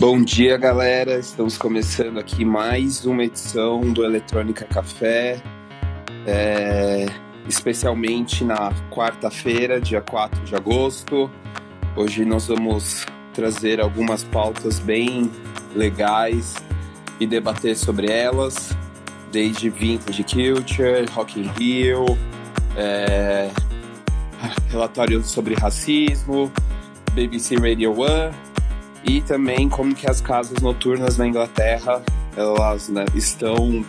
Bom dia, galera. Estamos começando aqui mais uma edição do Eletrônica Café, é, especialmente na quarta-feira, dia 4 de agosto. Hoje nós vamos trazer algumas pautas bem legais e debater sobre elas, desde Vintage Culture, Rock in Rio, é, relatório sobre racismo, BBC Radio One e também como que as casas noturnas na Inglaterra elas né, estão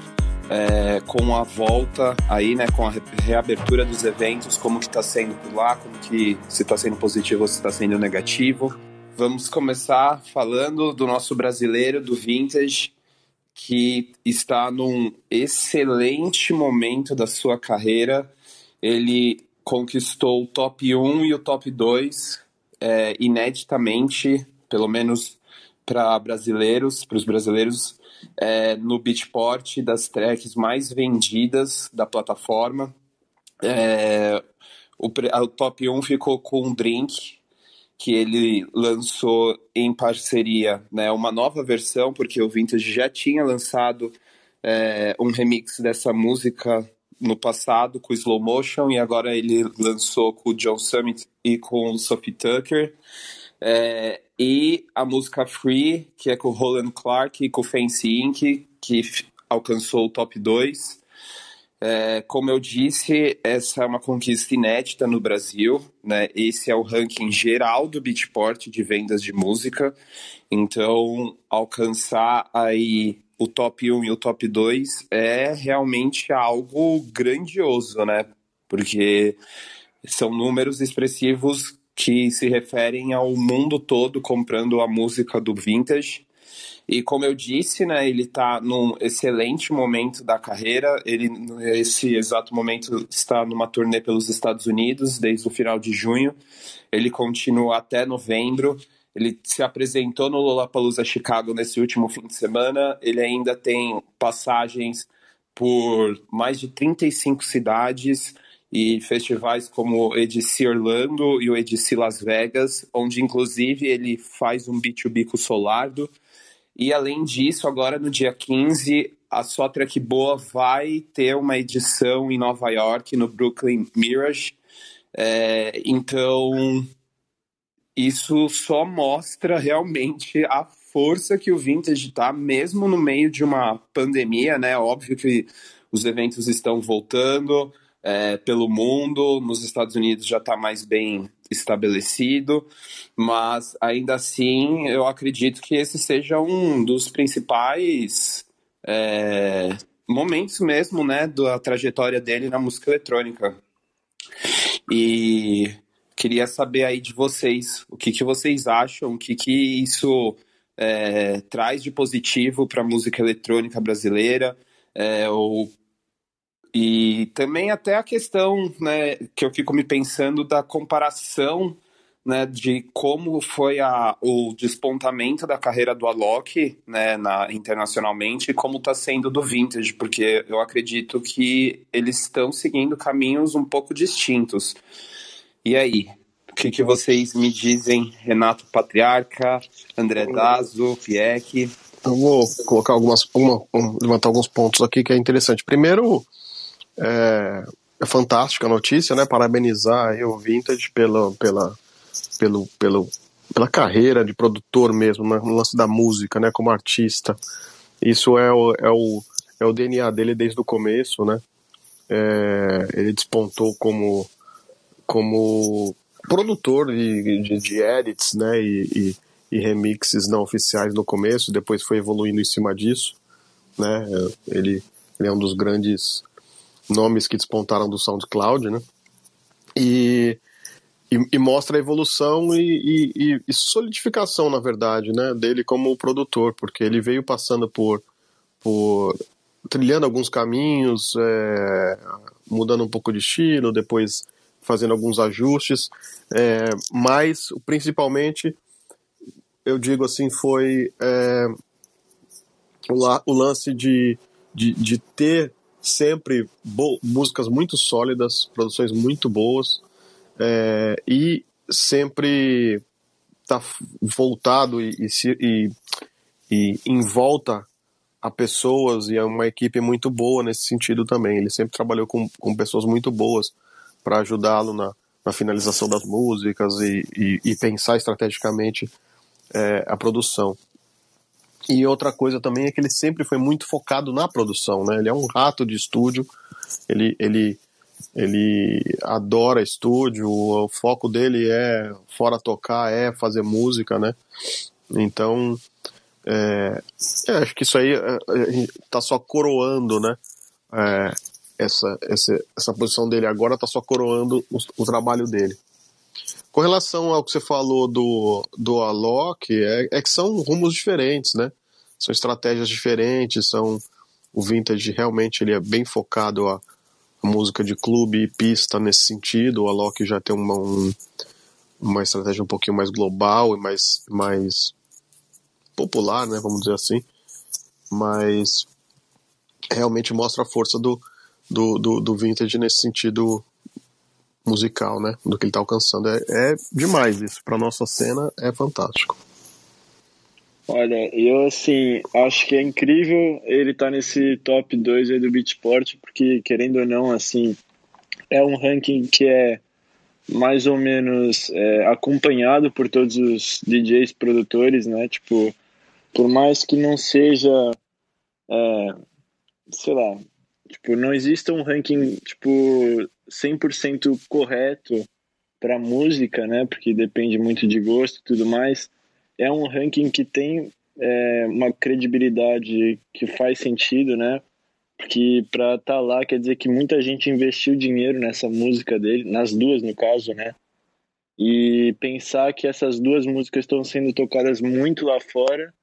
é, com a volta aí, né, com a reabertura dos eventos, como que está sendo por lá, como que se está sendo positivo ou se está sendo negativo. Vamos começar falando do nosso brasileiro do vintage que está num excelente momento da sua carreira. Ele conquistou o top 1 e o top 2 é, ineditamente, pelo menos para brasileiros, para os brasileiros, é, no Beatport das tracks mais vendidas da plataforma. É, o, o, top 1 ficou com um drink que ele lançou em parceria, né, uma nova versão, porque o Vintage já tinha lançado é, um remix dessa música no passado com Slow Motion e agora ele lançou com o John Summit e com o Sophie Tucker. É, e a música Free, que é com o Roland Clark e com o Fancy Inc., que alcançou o top 2. É, como eu disse, essa é uma conquista inédita no Brasil. Né? Esse é o ranking geral do Beatport de vendas de música. Então, alcançar aí o top 1 e o top 2 é realmente algo grandioso, né? Porque são números expressivos que se referem ao mundo todo comprando a música do vintage. E como eu disse, né, ele está num excelente momento da carreira. Ele, nesse exato momento, está numa turnê pelos Estados Unidos desde o final de junho. Ele continua até novembro. Ele se apresentou no Lollapalooza Chicago nesse último fim de semana. Ele ainda tem passagens por mais de 35 cidades e festivais como o EDC Orlando e o EDC Las Vegas, onde inclusive ele faz um B2B com o Solardo. E além disso, agora no dia 15, a sua Track Boa vai ter uma edição em Nova York, no Brooklyn Mirage. É, então, isso só mostra realmente a força que o vintage está, mesmo no meio de uma pandemia, né? Óbvio que os eventos estão voltando é, pelo mundo, nos Estados Unidos já está mais bem estabelecido, mas ainda assim eu acredito que esse seja um dos principais é, momentos mesmo, né, da trajetória dele na música eletrônica. E Queria saber aí de vocês, o que, que vocês acham, o que, que isso é, traz de positivo para a música eletrônica brasileira, é, ou, e também até a questão né, que eu fico me pensando da comparação né, de como foi a, o despontamento da carreira do Alok né, na, internacionalmente e como está sendo do Vintage, porque eu acredito que eles estão seguindo caminhos um pouco distintos. E aí, o que, que vocês me dizem, Renato Patriarca, André Dazo, Pieck? Eu vou colocar algumas, uma, um, levantar alguns pontos aqui que é interessante. Primeiro, é, é fantástica a notícia, né? Parabenizar o Vintage pela, pela, pelo, pelo, pela carreira de produtor mesmo, né? no lance da música, né? Como artista. Isso é o, é o, é o DNA dele desde o começo, né? É, ele despontou como como produtor de, de, de edits, né, e, e, e, remixes não oficiais no começo, depois foi evoluindo em cima disso, né, ele, ele é um dos grandes nomes que despontaram do SoundCloud, né, e, e, e mostra a evolução e, e, solidificação, na verdade, né, dele como produtor, porque ele veio passando por, por trilhando alguns caminhos, é, mudando um pouco de estilo, depois fazendo alguns ajustes, é, mas principalmente, eu digo assim, foi é, o, o, lance de, de, de ter sempre músicas muito sólidas, produções muito boas, é, e sempre tá voltado e, e, e, em volta a pessoas e a uma equipe muito boa nesse sentido também. Ele sempre trabalhou com, com pessoas muito boas para ajudá-lo na, na finalização das músicas e, e, e pensar estrategicamente é, a produção. E outra coisa também é que ele sempre foi muito focado na produção, né? Ele é um rato de estúdio, ele, ele, ele adora estúdio, o foco dele é, fora tocar, é fazer música, né? Então, é, é, acho que isso aí está é, só coroando, né? É, essa, essa, essa posição dele agora está só coroando o, o, trabalho dele. Com relação ao que você falou do, do Alok, é, é que são rumos diferentes, né? São estratégias diferentes, são o vintage realmente ele é bem focado a, a música de clube e pista nesse sentido. O Alok já tem uma, um, uma estratégia um pouquinho mais global e mais, mais popular, né, vamos dizer assim, mas realmente mostra a força do, do, do, do vintage nesse sentido musical, né, do que ele está alcançando. É, é demais isso, para nossa cena é fantástico. Olha, eu assim, acho que é incrível ele estar tá nesse top 2 aí do Beatport, porque querendo ou não, assim, é um ranking que é mais ou menos é, acompanhado por todos os DJs produtores, né? Tipo, por mais que não seja, é, sei lá, tipo, não exista um ranking, tipo, 100% correto para música, né? Porque depende muito de gosto e tudo mais. É um ranking que tem é, uma credibilidade que faz sentido, né? Porque para estar tá lá quer dizer que muita gente investiu dinheiro nessa música dele, nas duas no caso, né? E pensar que essas duas músicas estão sendo tocadas muito lá fora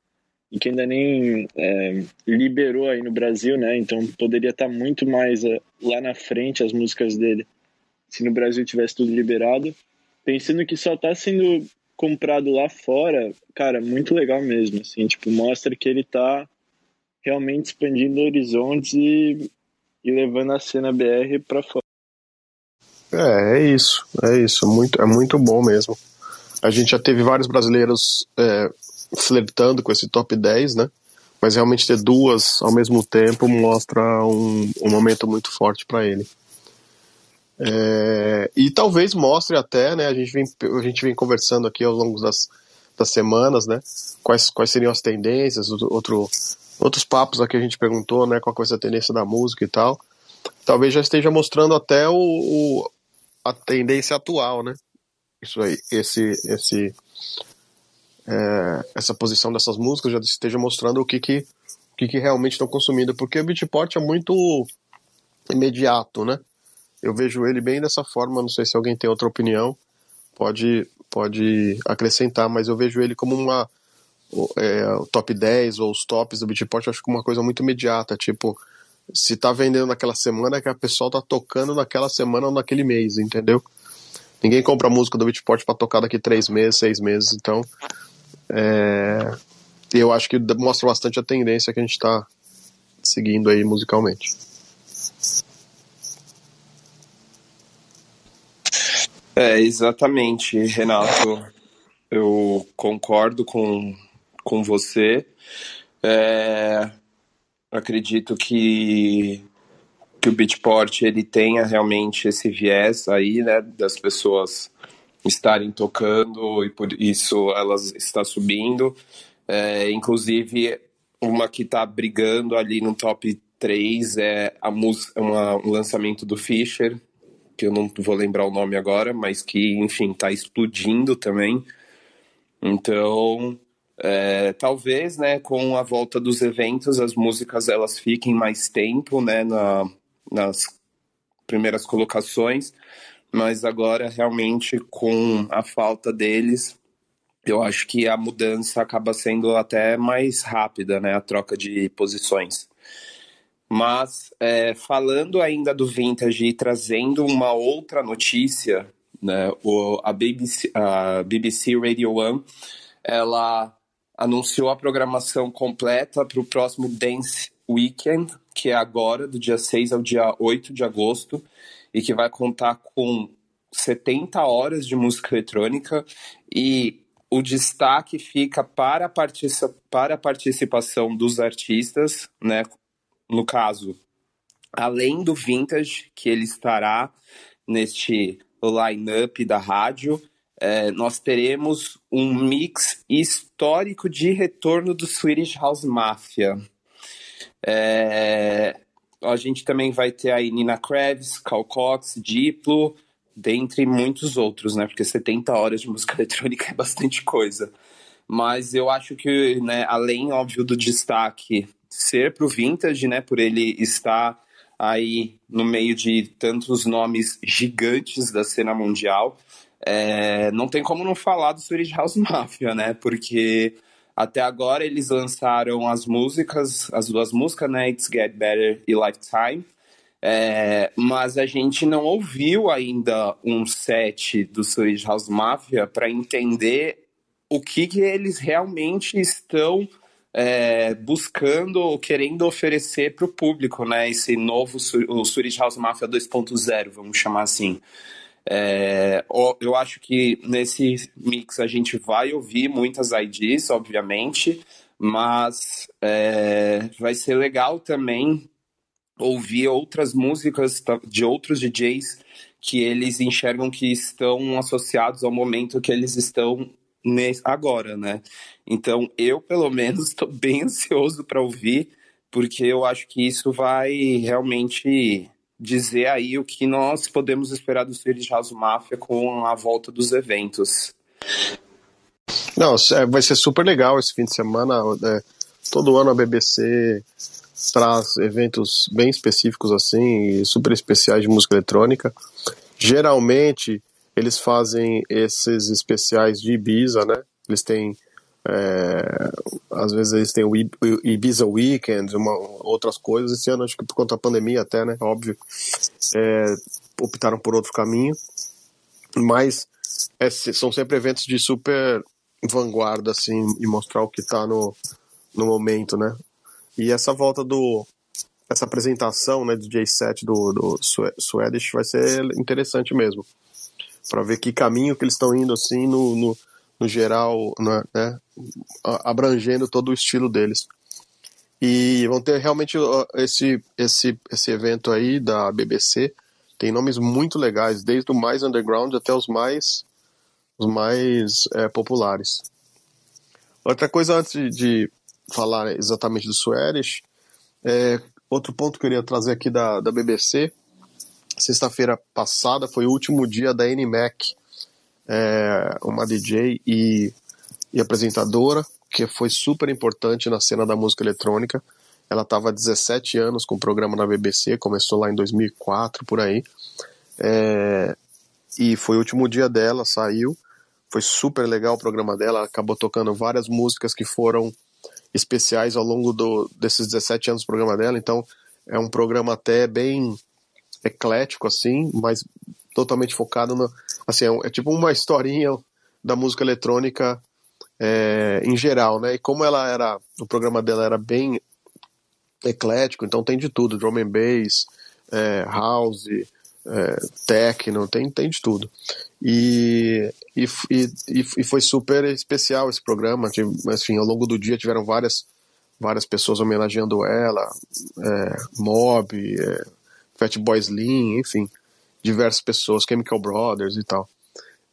e que ainda nem é, liberou aí no Brasil, né? Então poderia estar muito mais é, lá na frente as músicas dele se no Brasil tivesse tudo liberado. Pensando que só está sendo comprado lá fora, cara, muito legal mesmo, assim, tipo, mostra que ele está realmente expandindo horizontes e, e levando a cena BR para fora. É, é isso, é isso, muito, é muito bom mesmo. A gente já teve vários brasileiros é, flertando com esse top 10, né? Mas realmente ter duas ao mesmo tempo mostra um, um momento muito forte para ele. É, e talvez mostre até, né? A gente vem, a gente vem conversando aqui ao longo das, das semanas, né? Quais, quais seriam as tendências, outro, outros papos aqui a gente perguntou, né? Qual ser a tendência da música e tal. Talvez já esteja mostrando até o, o a tendência atual, né? Isso aí, esse, esse, é, essa posição dessas músicas já esteja mostrando o que que, o que, que realmente estão consumindo, porque o beatport é muito imediato, né? Eu vejo ele bem dessa forma, não sei se alguém tem outra opinião, pode, pode acrescentar, mas eu vejo ele como uma é, o top 10 ou os tops do beatport, acho que uma coisa muito imediata, tipo, se tá vendendo naquela semana, é que a pessoa tá tocando naquela semana ou naquele mês, entendeu? Ninguém compra música do beatport para tocar daqui três meses, seis meses, então é, eu acho que mostra bastante a tendência que a gente está seguindo aí musicalmente. É, exatamente, Renato. Eu concordo com, com você. É, acredito que, que o Beatport ele tenha realmente esse viés aí, né, das pessoas estarem tocando e por isso elas está subindo. É, inclusive, uma que está brigando ali no top 3 é a uma, um lançamento do Fischer, que eu não vou lembrar o nome agora, mas que, enfim, está explodindo também. Então, é, talvez, né, com a volta dos eventos, as músicas elas fiquem mais tempo, né, na, nas primeiras colocações, mas agora realmente com a falta deles, eu acho que a mudança acaba sendo até mais rápida, né? A troca de posições. Mas é, falando ainda do vintage e trazendo uma outra notícia, né? O, a, BBC, a BBC Radio One, ela anunciou a programação completa para o próximo Dance Weekend, que é agora, do dia 6 ao dia 8 de agosto e que vai contar com 70 horas de música eletrônica e o destaque fica para a, para a participação dos artistas, né? No caso, além do Vintage, que ele estará neste line-up da rádio, é, nós teremos um mix histórico de retorno do Swedish House Mafia. É, a gente também vai ter aí Nina Kravitz, Cal Cox, Diplo, dentre muitos outros, né? Porque 70 horas de música eletrônica é bastante coisa. Mas eu acho que, né, além, óbvio, do destaque ser pro Vintage, né? Por ele estar aí no meio de tantos nomes gigantes da cena mundial, é, não tem como não falar do Swedish House Mafia, né? Porque até agora eles lançaram as músicas, as duas músicas, né? It's Get Better e Lifetime. É, mas a gente não ouviu ainda um set do Swedish House Mafia para entender o que, que, eles realmente estão é, buscando ou querendo oferecer para o público, né? Esse novo o Swedish House Mafia 2.0, vamos chamar assim. É, eu acho que nesse mix a gente vai ouvir muitas IDs, obviamente, mas é, vai ser legal também ouvir outras músicas de outros DJs que eles enxergam que estão associados ao momento que eles estão agora, né? Então, eu, pelo menos, estou bem ansioso para ouvir, porque eu acho que isso vai realmente dizer aí o que nós podemos esperar do Swedish House Mafia com a volta dos eventos. Não, é, vai ser super legal esse fim de semana. É, todo ano a BBC traz eventos bem específicos assim, super especiais de música eletrônica. Geralmente eles fazem esses especiais de Ibiza, né? Eles têm é, às vezes eles têm o Ibiza Weekend, uma, outras coisas. Esse ano, acho que por conta da pandemia até, né? Óbvio. É, optaram por outro caminho. Mas é, são sempre eventos de super vanguarda, assim, e mostrar o que está no, no momento, né? E essa volta do. Essa apresentação, né, DJ set do, do Swedish vai ser interessante mesmo. para ver que caminho que eles estão indo, assim, no, no, no geral, né, né, abrangendo todo o estilo deles. E vão ter realmente esse, esse, esse evento aí da BBC. Tem nomes muito legais, desde o mais underground até os mais, os mais é, populares. Outra coisa antes de, falar exatamente do Swedish. É, outro ponto que eu queria trazer aqui da, da BBC. Sexta-feira passada foi o último dia da Annie Mac, é, uma DJ e, e apresentadora, que foi super importante na cena da música eletrônica. Ela estava há 17 anos com o programa na BBC, começou lá em 2004, por aí. É, e foi o último dia dela, saiu. Foi super legal o programa dela, acabou tocando várias músicas que foram especiais ao longo do, desses 17 anos do programa dela, então é um programa até bem eclético, assim, mas totalmente focado no. Assim, é, é tipo uma historinha da música eletrônica é, em geral, né? E como ela era. O programa dela era bem eclético, então tem de tudo: drum and bass, é, house, é, techno, tem, tem de tudo. E, e, e, e, foi super especial esse programa. Assim, ao longo do dia tiveram várias, várias pessoas homenageando ela, é, Mob, é, Fatboy Slim, enfim, diversas pessoas, Chemical Brothers e tal.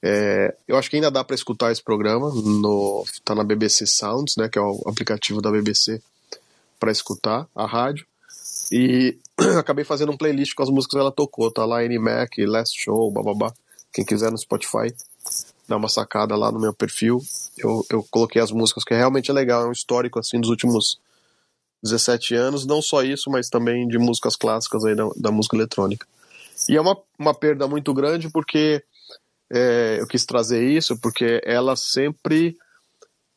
É, eu acho que ainda dá para escutar esse programa, no, tá na BBC Sounds, né, que é o aplicativo da BBC para escutar a rádio. E acabei fazendo um playlist com as músicas que ela tocou, tá lá Mac, Last Show, bababá. Quem quiser no Spotify, dá uma sacada lá no meu perfil. Eu, eu coloquei as músicas, que realmente é legal, é um histórico assim dos últimos 17 anos, não só isso, mas também de músicas clássicas aí da, da música eletrônica. E é uma, uma perda muito grande porque é, eu quis trazer isso, porque ela sempre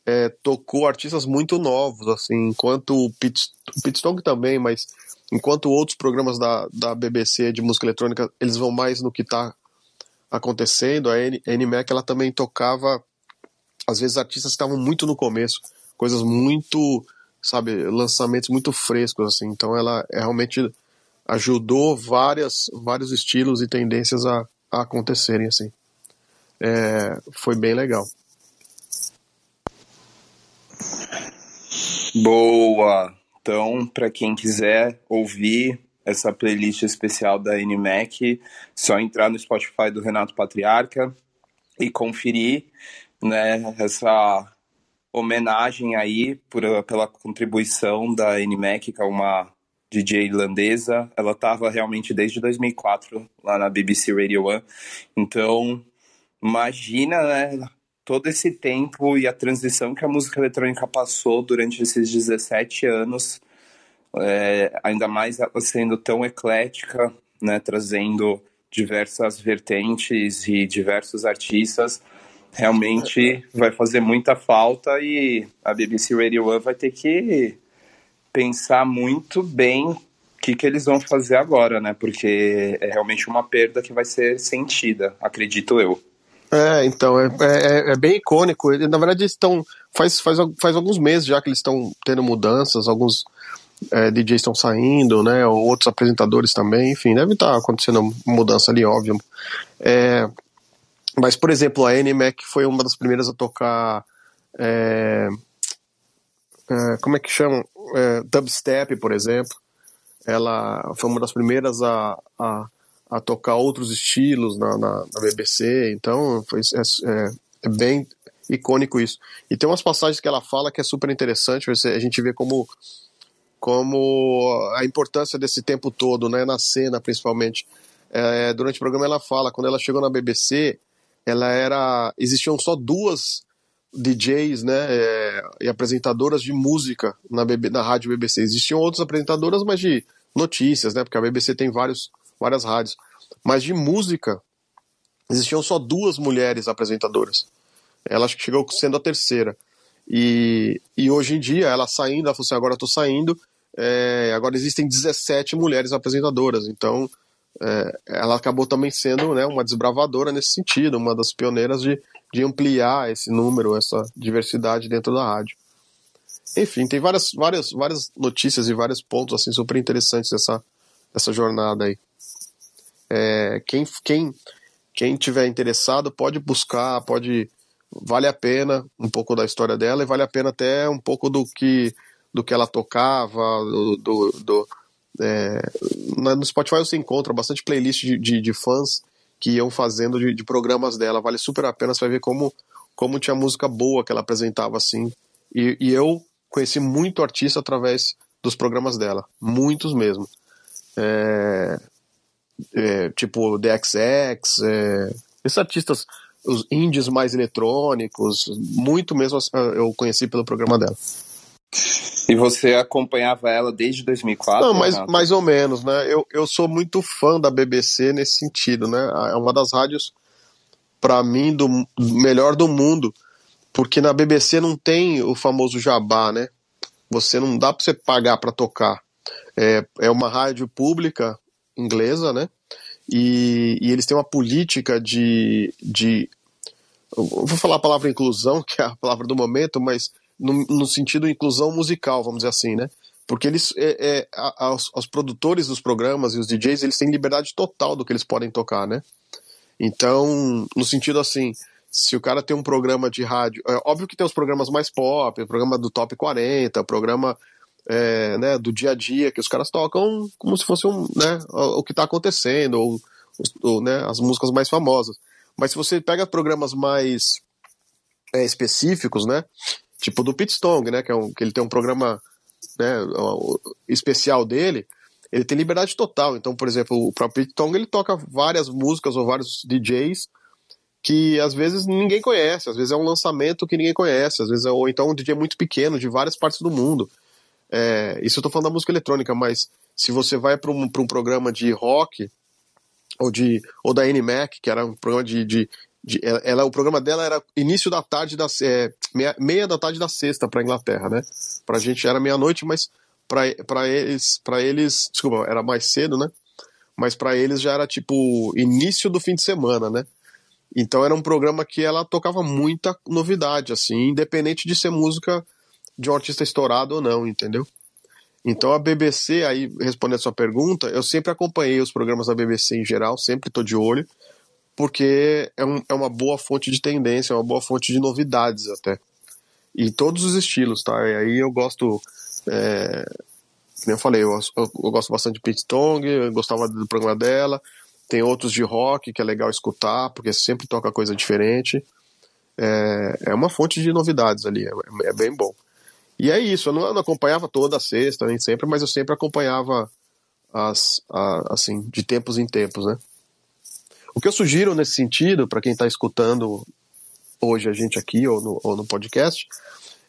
é, tocou artistas muito novos, assim, enquanto o Pit, também, mas enquanto outros programas da, da BBC de música eletrônica, eles vão mais no que está acontecendo, a Annie Mac ela também tocava, às vezes artistas que estavam muito no começo, coisas muito, sabe, lançamentos muito frescos, assim, então ela realmente ajudou várias, vários estilos e tendências a, a acontecerem, assim. É, foi bem legal. Boa! Então, para quem quiser ouvir essa playlist especial da NMAC, só entrar no Spotify do Renato Patriarca e conferir né, essa homenagem aí por, pela contribuição da NMAC, que é uma DJ irlandesa. Ela estava realmente desde 2004 lá na BBC Radio One. Então, imagina, né, todo esse tempo e a transição que a música eletrônica passou durante esses 17 anos, é, ainda mais ela sendo tão eclética, né, trazendo diversas vertentes e diversos artistas, realmente vai fazer muita falta e a BBC Radio One vai ter que pensar muito bem o que, que eles vão fazer agora, né? Porque é realmente uma perda que vai ser sentida, acredito eu. É, então, é, é, é bem icônico. Na verdade, eles estão. Faz, faz, faz alguns meses já que eles estão tendo mudanças, alguns é, DJs estão saindo, né? Outros apresentadores também, enfim, deve estar tá acontecendo mudança ali, óbvio. É, mas, por exemplo, a NMAC foi uma das primeiras a tocar. É, é, como é que chama? É, dubstep, por exemplo. Ela foi uma das primeiras a, a, a tocar outros estilos na, na, na BBC, então foi, é, é, é, bem icônico isso. E tem umas passagens que ela fala que é super interessante, a gente vê como, como a importância desse tempo todo, né, na cena principalmente. É, durante o programa ela fala, quando ela chegou na BBC, ela era existiam só duas DJs, né, é, e apresentadoras de música na, BB, na rádio BBC. Existiam outras apresentadoras, mas de notícias, né, porque a BBC tem vários, várias rádios. Mas de música, existiam só duas mulheres apresentadoras. Ela acho que chegou sendo a terceira. E, e hoje em dia, ela saindo, ela falou assim: agora eu tô saindo, é, agora existem 17 mulheres apresentadoras. Então, é, ela acabou também sendo né, uma desbravadora nesse sentido, uma das pioneiras de, de ampliar esse número, essa diversidade dentro da rádio. Enfim, tem várias, várias, várias notícias e vários pontos assim super interessantes dessa, dessa jornada aí. É, quem, quem, quem tiver interessado pode buscar, pode vale a pena um pouco da história dela e vale a pena até um pouco do que do que ela tocava, do, do, do é, no Spotify você encontra bastante playlist de, de, de fãs que iam fazendo de, de, programas dela. Vale super a pena, você vai ver como, como tinha música boa que ela apresentava assim. E, e eu conheci muito artista através dos programas dela, muitos mesmo. É, é, tipo The XX, é, esses artistas, os indies mais eletrônicos, muito mesmo eu conheci pelo programa dela. E você acompanhava ela desde 2004? Não, mais, mais ou menos, né? Eu, eu sou muito fã da BBC nesse sentido, né? É uma das rádios, para mim, do melhor do mundo, porque na BBC não tem o famoso jabá, né? Você não dá para você pagar para tocar. É, é uma rádio pública inglesa, né? E, e eles têm uma política de, de. Eu vou falar a palavra inclusão, que é a palavra do momento, mas no, no sentido inclusão musical, vamos dizer assim, né? Porque eles, é, é, a, os, produtores dos programas e os DJs, eles têm liberdade total do que eles podem tocar, né? Então, no sentido assim, se o cara tem um programa de rádio, é óbvio que tem os programas mais pop, o programa do Top 40, o programa é, né, do dia a dia, que os caras tocam como se fosse um, né, o que está acontecendo, ou, ou né, as músicas mais famosas. Mas se você pega programas mais é, específicos, né, tipo do Pete Stone, né, que, é um, que ele tem um programa né, especial dele, ele tem liberdade total. Então, por exemplo, o próprio Tong ele toca várias músicas ou vários DJs que às vezes ninguém conhece, às vezes é um lançamento que ninguém conhece, às vezes é, ou então um DJ muito pequeno de várias partes do mundo. É, isso eu tô falando da música eletrônica, mas se você vai para um, um programa de rock ou de ou da NMAC, que era um programa de, de, de, ela, o programa dela era início da tarde da é, meia, meia, da tarde da sexta para Inglaterra, né? Pra gente era meia-noite, mas para eles, para eles, desculpa, era mais cedo, né? Mas para eles já era tipo início do fim de semana, né? Então era um programa que ela tocava muita novidade, assim, independente de ser música de um artista estourado ou não, entendeu? Então a BBC, aí respondendo a sua pergunta, eu sempre acompanhei os programas da BBC em geral, sempre estou de olho porque é, um, é uma boa fonte de tendência, é uma boa fonte de novidades até. e todos os estilos, tá? E aí eu gosto, é, como eu falei, eu, eu, eu, gosto bastante de Pete Tong, eu gostava do programa dela, tem outros de rock que é legal escutar, porque sempre toca coisa diferente. É, é uma fonte de novidades ali, é, é bem bom. E é isso, eu não, eu não, acompanhava toda a sexta, nem sempre, mas eu sempre acompanhava as, a, assim, de tempos em tempos, né? O que eu sugiro nesse sentido, para quem está escutando hoje a gente aqui ou no, ou no podcast,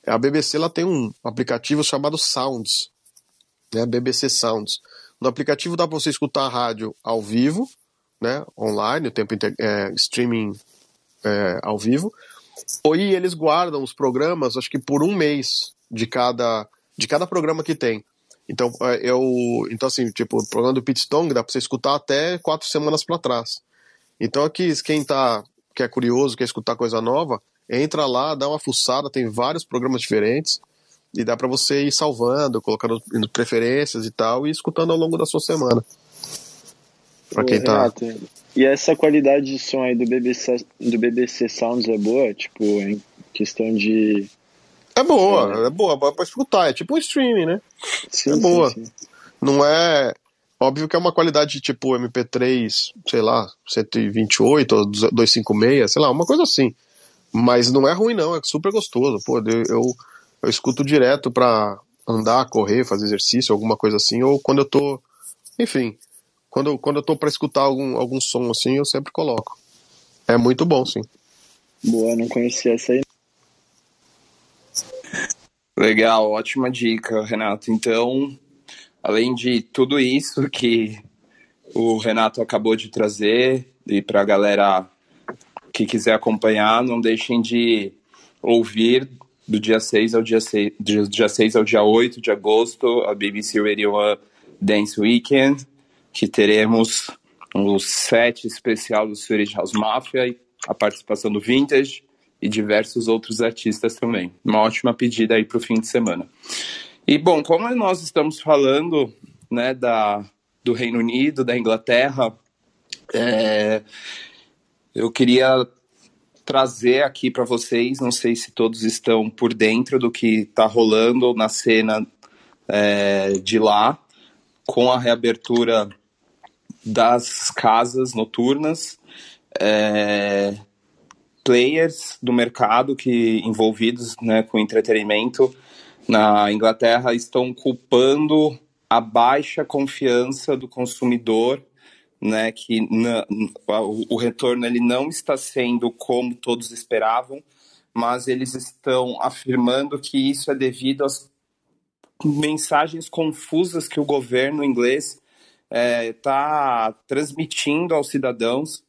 a BBC ela tem um aplicativo chamado Sounds, né? BBC Sounds. No aplicativo dá para você escutar a rádio ao vivo, né? Online, o tempo é, streaming é, ao vivo. E eles guardam os programas, acho que por um mês de cada de cada programa que tem. Então, é, eu, então assim, tipo, o programa do Pete Stone dá para você escutar até quatro semanas para trás. Então aqui, quem tá, que é curioso, quer escutar coisa nova, entra lá, dá uma fuçada, tem vários programas diferentes e dá para você ir salvando, colocando preferências e tal e escutando ao longo da sua semana. Para quem tá Renato, E essa qualidade de som aí do BBC do BBC Sounds é boa, tipo, em questão de é boa, é, é boa, é boa pra escutar, é tipo um streaming, né? Sim, é boa. Sim, sim. Não é Óbvio que é uma qualidade tipo MP3, sei lá, 128 ou 256, sei lá, uma coisa assim. Mas não é ruim, não, é super gostoso. Pô, eu, eu, eu escuto direto pra andar, correr, fazer exercício, alguma coisa assim, ou quando eu tô. Enfim, quando, quando eu tô pra escutar algum, algum som assim, eu sempre coloco. É muito bom, sim. Boa, não conhecia essa aí. Legal, ótima dica, Renato. Então, além de tudo isso que o Renato acabou de trazer, e para a galera que quiser acompanhar, não deixem de ouvir do dia 6 ao dia 6, do dia 6 ao dia 8 de agosto, a BBC Radio Dance Weekend, que teremos o set especial do Swedish House Mafia a participação do Vintage e diversos outros artistas também. Uma ótima pedida aí para o fim de semana. E bom, como nós estamos falando né, da, do Reino Unido, da Inglaterra, é, eu queria trazer aqui para vocês, não sei se todos estão por dentro do que está rolando na cena é, de lá, com a reabertura das casas noturnas, é, players do mercado que envolvidos né, com entretenimento na Inglaterra estão culpando a baixa confiança do consumidor, né, que na, o, o retorno ele não está sendo como todos esperavam, mas eles estão afirmando que isso é devido às mensagens confusas que o governo inglês está é, transmitindo aos cidadãos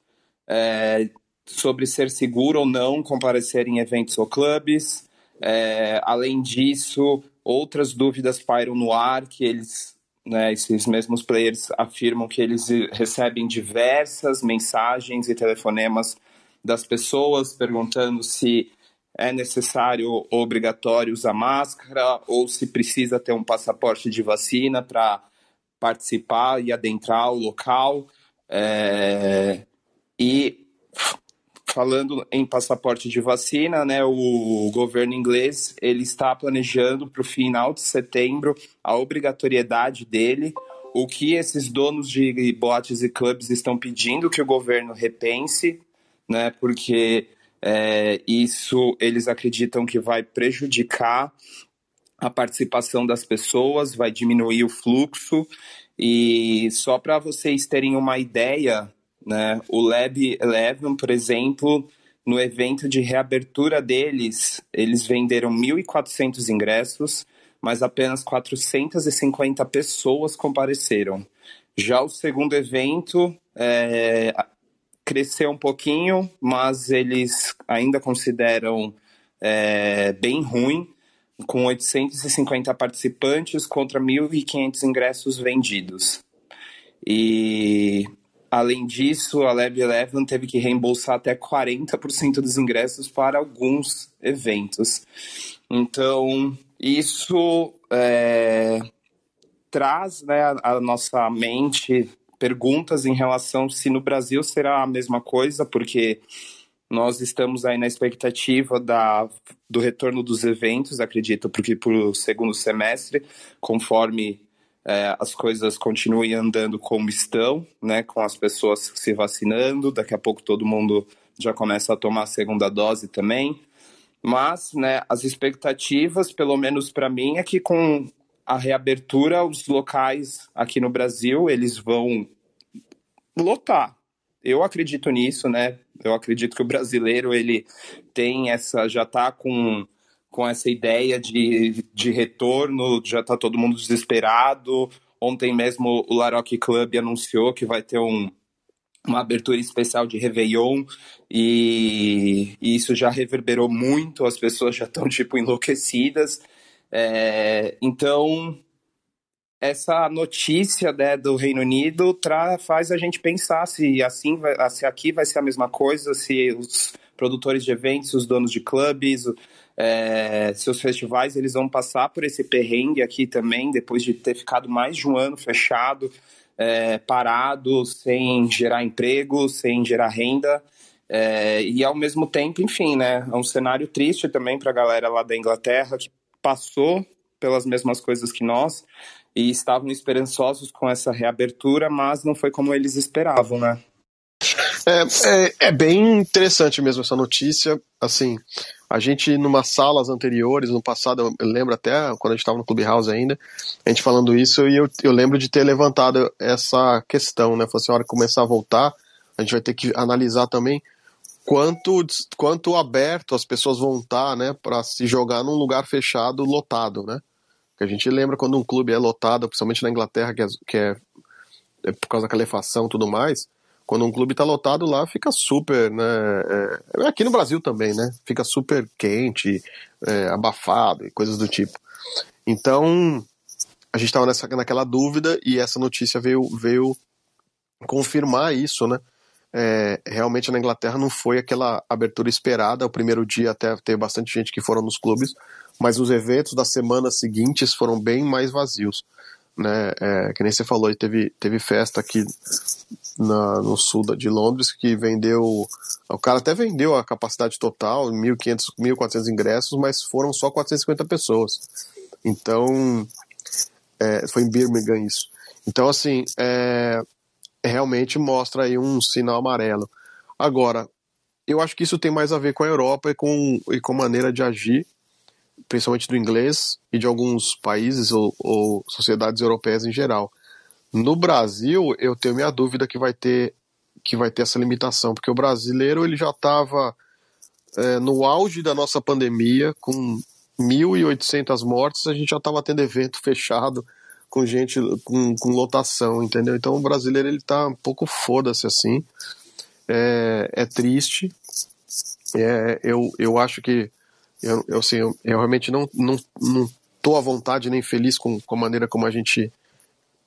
é, sobre ser seguro ou não comparecer em eventos ou clubes, é, além disso, outras dúvidas pairam no ar que eles, né, esses mesmos players afirmam que eles recebem diversas mensagens e telefonemas das pessoas perguntando se é necessário ou obrigatório usar máscara ou se precisa ter um passaporte de vacina para participar e adentrar o local. É, e falando em passaporte de vacina, né, o governo inglês ele está planejando para o final de setembro a obrigatoriedade dele. O que esses donos de boates e clubes estão pedindo que o governo repense, né, porque é, isso eles acreditam que vai prejudicar a participação das pessoas, vai diminuir o fluxo. E só para vocês terem uma ideia, né? O Lab Eleven, por exemplo, no evento de reabertura deles, eles venderam 1.400 ingressos, mas apenas 450 pessoas compareceram. Já o segundo evento é, cresceu um pouquinho, mas eles ainda consideram é, bem ruim, com 850 participantes contra 1.500 ingressos vendidos. E Além disso, a Lab Eleven teve que reembolsar até 40% dos ingressos para alguns eventos. Então, isso é, traz né, a nossa mente perguntas em relação se no Brasil será a mesma coisa, porque nós estamos aí na expectativa da, do retorno dos eventos, acredito, porque para o segundo semestre, conforme é, as coisas continuem andando como estão, né, com as pessoas se vacinando, daqui a pouco todo mundo já começa a tomar a segunda dose também. Mas, né, as expectativas, pelo menos para mim, é que com a reabertura, os locais aqui no Brasil, eles vão lotar. Eu acredito nisso, né? Eu acredito que o brasileiro ele tem essa, já está com, com essa ideia de, de retorno, já está todo mundo desesperado. Ontem mesmo o Laroque Club anunciou que vai ter um, uma abertura especial de Réveillon e, e, isso já reverberou muito, as pessoas já estão tipo enlouquecidas. É, então essa notícia né, do Reino Unido tra faz a gente pensar se assim vai, se aqui vai ser a mesma coisa, se os produtores de eventos, os donos de clubes, é, seus festivais, eles vão passar por esse perrengue aqui também, depois de ter ficado mais de um ano fechado, é, parado, sem gerar emprego, sem gerar renda. É, e ao mesmo tempo, enfim, né? É um cenário triste também para a galera lá da Inglaterra que passou pelas mesmas coisas que nós e estavam esperançosos com essa reabertura, mas não foi como eles esperavam, né? É, é, é, bem interessante mesmo essa notícia. Assim, a gente, numas salas anteriores, no passado, eu lembro até quando a gente estava no Clubhouse ainda, a gente falando isso, e eu, eu lembro de ter levantado essa questão, né? Falei assim, a hora que começar a voltar, a gente vai ter que analisar também quanto, quanto aberto as pessoas vão estar, né, para se jogar num lugar fechado, lotado, né? a gente lembra quando um clube é lotado, principalmente na Inglaterra, que é, que é, é por causa da calefação e tudo mais, quando um clube está lotado lá, fica super, né? É, aqui no Brasil também, né? Fica super quente, é, abafado e coisas do tipo. Então, a gente estava naquela dúvida e essa notícia veio, veio confirmar isso, né? É, realmente na Inglaterra não foi aquela abertura esperada. O primeiro dia até teve bastante gente que foram nos clubes, mas os eventos das semanas seguintes foram bem mais vazios. Né? É, que nem você falou, teve, teve festa aqui na, no sul de Londres que vendeu. O cara até vendeu a capacidade total, 1.500, 1.400 ingressos, mas foram só 450 pessoas. Então, é, foi em Birmingham isso. Então, assim, é, realmente mostra aí um sinal amarelo. Agora, eu acho que isso tem mais a ver com a Europa e com, e com maneira de agir, principalmente do inglês e de alguns países ou, ou sociedades europeias em geral. No Brasil, eu tenho minha dúvida que vai ter que vai ter essa limitação, porque o brasileiro ele já estava é, no auge da nossa pandemia, com 1.800 mortes, a gente já estava tendo evento fechado com gente, com, com lotação, entendeu? Então o brasileiro ele tá um pouco foda-se assim. É, é triste. É, eu, eu acho que eu, eu, assim, eu, eu realmente não, não, não tô à vontade nem feliz com, com a maneira como a gente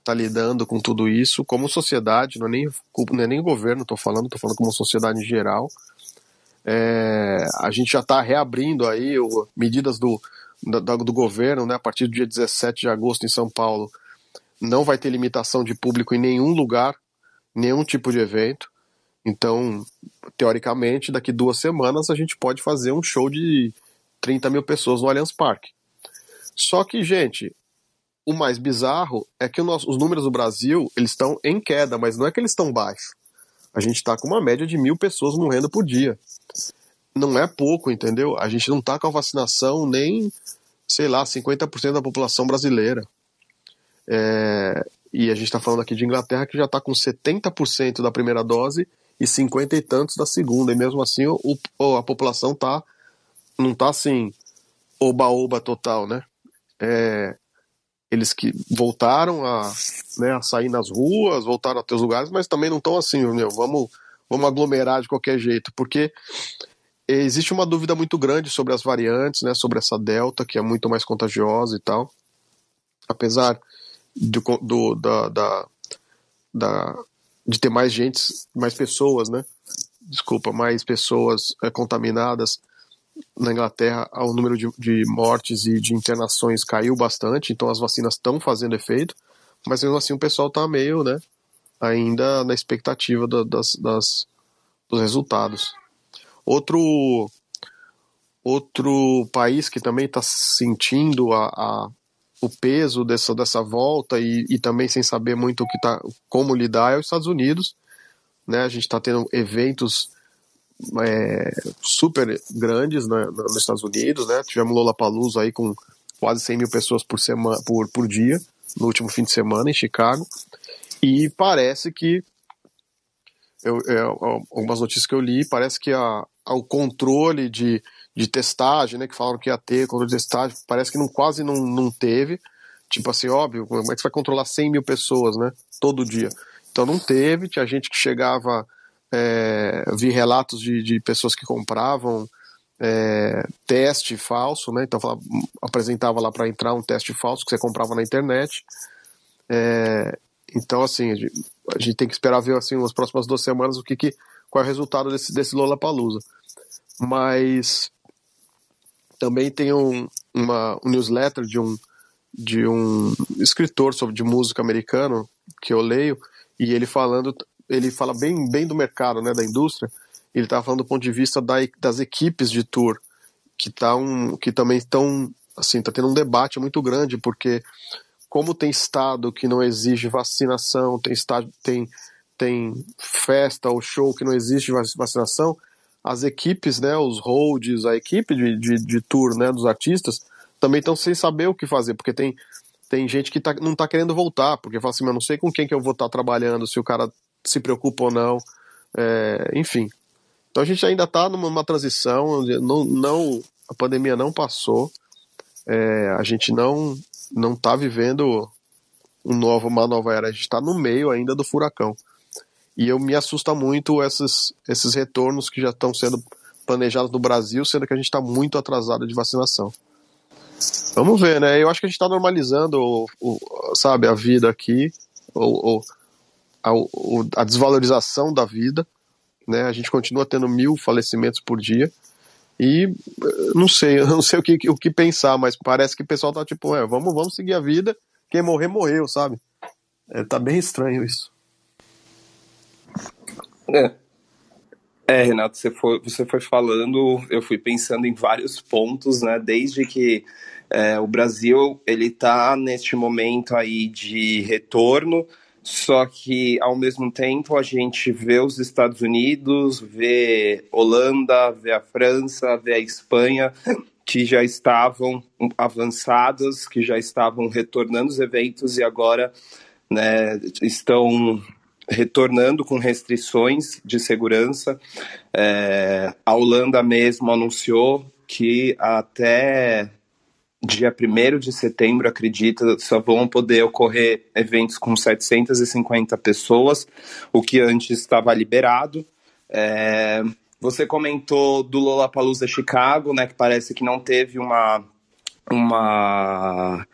tá lidando com tudo isso, como sociedade, não é nem, não é nem governo, tô falando, tô falando como sociedade em geral. É, a gente já está reabrindo aí o, medidas do, do, do, governo, né, a partir do dia 17 de agosto em São Paulo, não vai ter limitação de público em nenhum lugar, nenhum tipo de evento. Então, teoricamente, daqui duas semanas a gente pode fazer um show de 30 mil pessoas no Allianz Parque. Só que, gente, o mais bizarro é que nosso, os números do Brasil eles estão em queda, mas não é que eles estão baixos. A gente está com uma média de mil pessoas morrendo por dia não é pouco, entendeu? A gente não está com a vacinação nem, sei lá, 50% da população brasileira. É, e a gente está falando aqui de Inglaterra que já está com 70% da primeira dose e 50 e tantos da segunda. E mesmo assim o, o, a população tá, não está assim, oba-oba total, né? É, eles que voltaram a, né, a sair nas ruas, voltaram a ter os lugares, mas também não estão assim, meu, vamos, vamos aglomerar de qualquer jeito, porque existe uma dúvida muito grande sobre as variantes, né, sobre essa delta que é muito mais contagiosa e tal. Apesar do, do da, da, da, de ter mais gente, mais pessoas, né? Desculpa, mais pessoas é, contaminadas na Inglaterra, o número de, de mortes e de internações caiu bastante, então as vacinas estão fazendo efeito, mas mesmo assim o pessoal está meio, né, ainda na expectativa das, das, dos resultados. Outro outro país que também está sentindo a, a, o peso dessa, dessa volta e, e também sem saber muito o que tá, como lidar é os Estados Unidos. Né? A gente está tendo eventos é, super grandes né, nos Estados Unidos. Né? Tivemos Lollapalooza aí com quase 100 mil pessoas por, semana, por, por dia no último fim de semana em Chicago. E parece que eu, eu, algumas notícias que eu li, parece que a, o controle de, de testagem, né, que falaram que ia ter, controle de testagem, parece que não, quase não, não teve. Tipo assim, óbvio, como é que você vai controlar 100 mil pessoas, né, todo dia? Então não teve, tinha gente que chegava, é, vi relatos de, de pessoas que compravam é, teste falso, né, então falava, apresentava lá para entrar um teste falso que você comprava na internet. É, então, assim, a gente, a gente, tem que esperar ver, assim, nas próximas duas semanas o que, que qual é o resultado desse, desse Lollapalooza. Mas também tem um, uma, um newsletter de um, de um escritor sobre de música americano que eu leio e ele falando ele fala bem bem do mercado né da indústria. Ele estava falando do ponto de vista da, das equipes de tour que tá um, que também estão assim tá tendo um debate muito grande porque como tem estado que não exige vacinação tem estado tem tem festa ou show que não existe vacinação as equipes, né, os holds, a equipe de, de, de tour né, dos artistas também estão sem saber o que fazer, porque tem, tem gente que tá, não está querendo voltar, porque fala assim, eu não sei com quem que eu vou estar tá trabalhando, se o cara se preocupa ou não, é, enfim. Então a gente ainda está numa transição, não, não, a pandemia não passou, é, a gente não não está vivendo um novo, uma nova era, a gente está no meio ainda do furacão. E eu me assusta muito esses, esses retornos que já estão sendo planejados no Brasil, sendo que a gente está muito atrasado de vacinação. Vamos ver, né? Eu acho que a gente está normalizando, o, o, sabe, a vida aqui, o, a, desvalorização da vida, né? A gente continua tendo mil falecimentos por dia e não sei, eu não sei o que, o que pensar, mas parece que o pessoal tá tipo, é, vamos, vamos seguir a vida, quem morrer morreu, sabe? É, tá bem estranho isso. É. É, Renato, você foi, você foi falando, eu fui pensando em vários pontos, né? Desde que é, o Brasil ele está neste momento aí de retorno, só que ao mesmo tempo a gente vê os Estados Unidos, vê Holanda, vê a França, vê a Espanha, que já estavam avançadas, que já estavam retornando os eventos e agora né, estão retornando com restrições de segurança. É, a Holanda mesmo anunciou que até dia 1 de setembro, acredita, só vão poder ocorrer eventos com 750 pessoas, o que antes estava liberado. É, você comentou do Lollapalooza Chicago, né, que parece que não teve uma, uma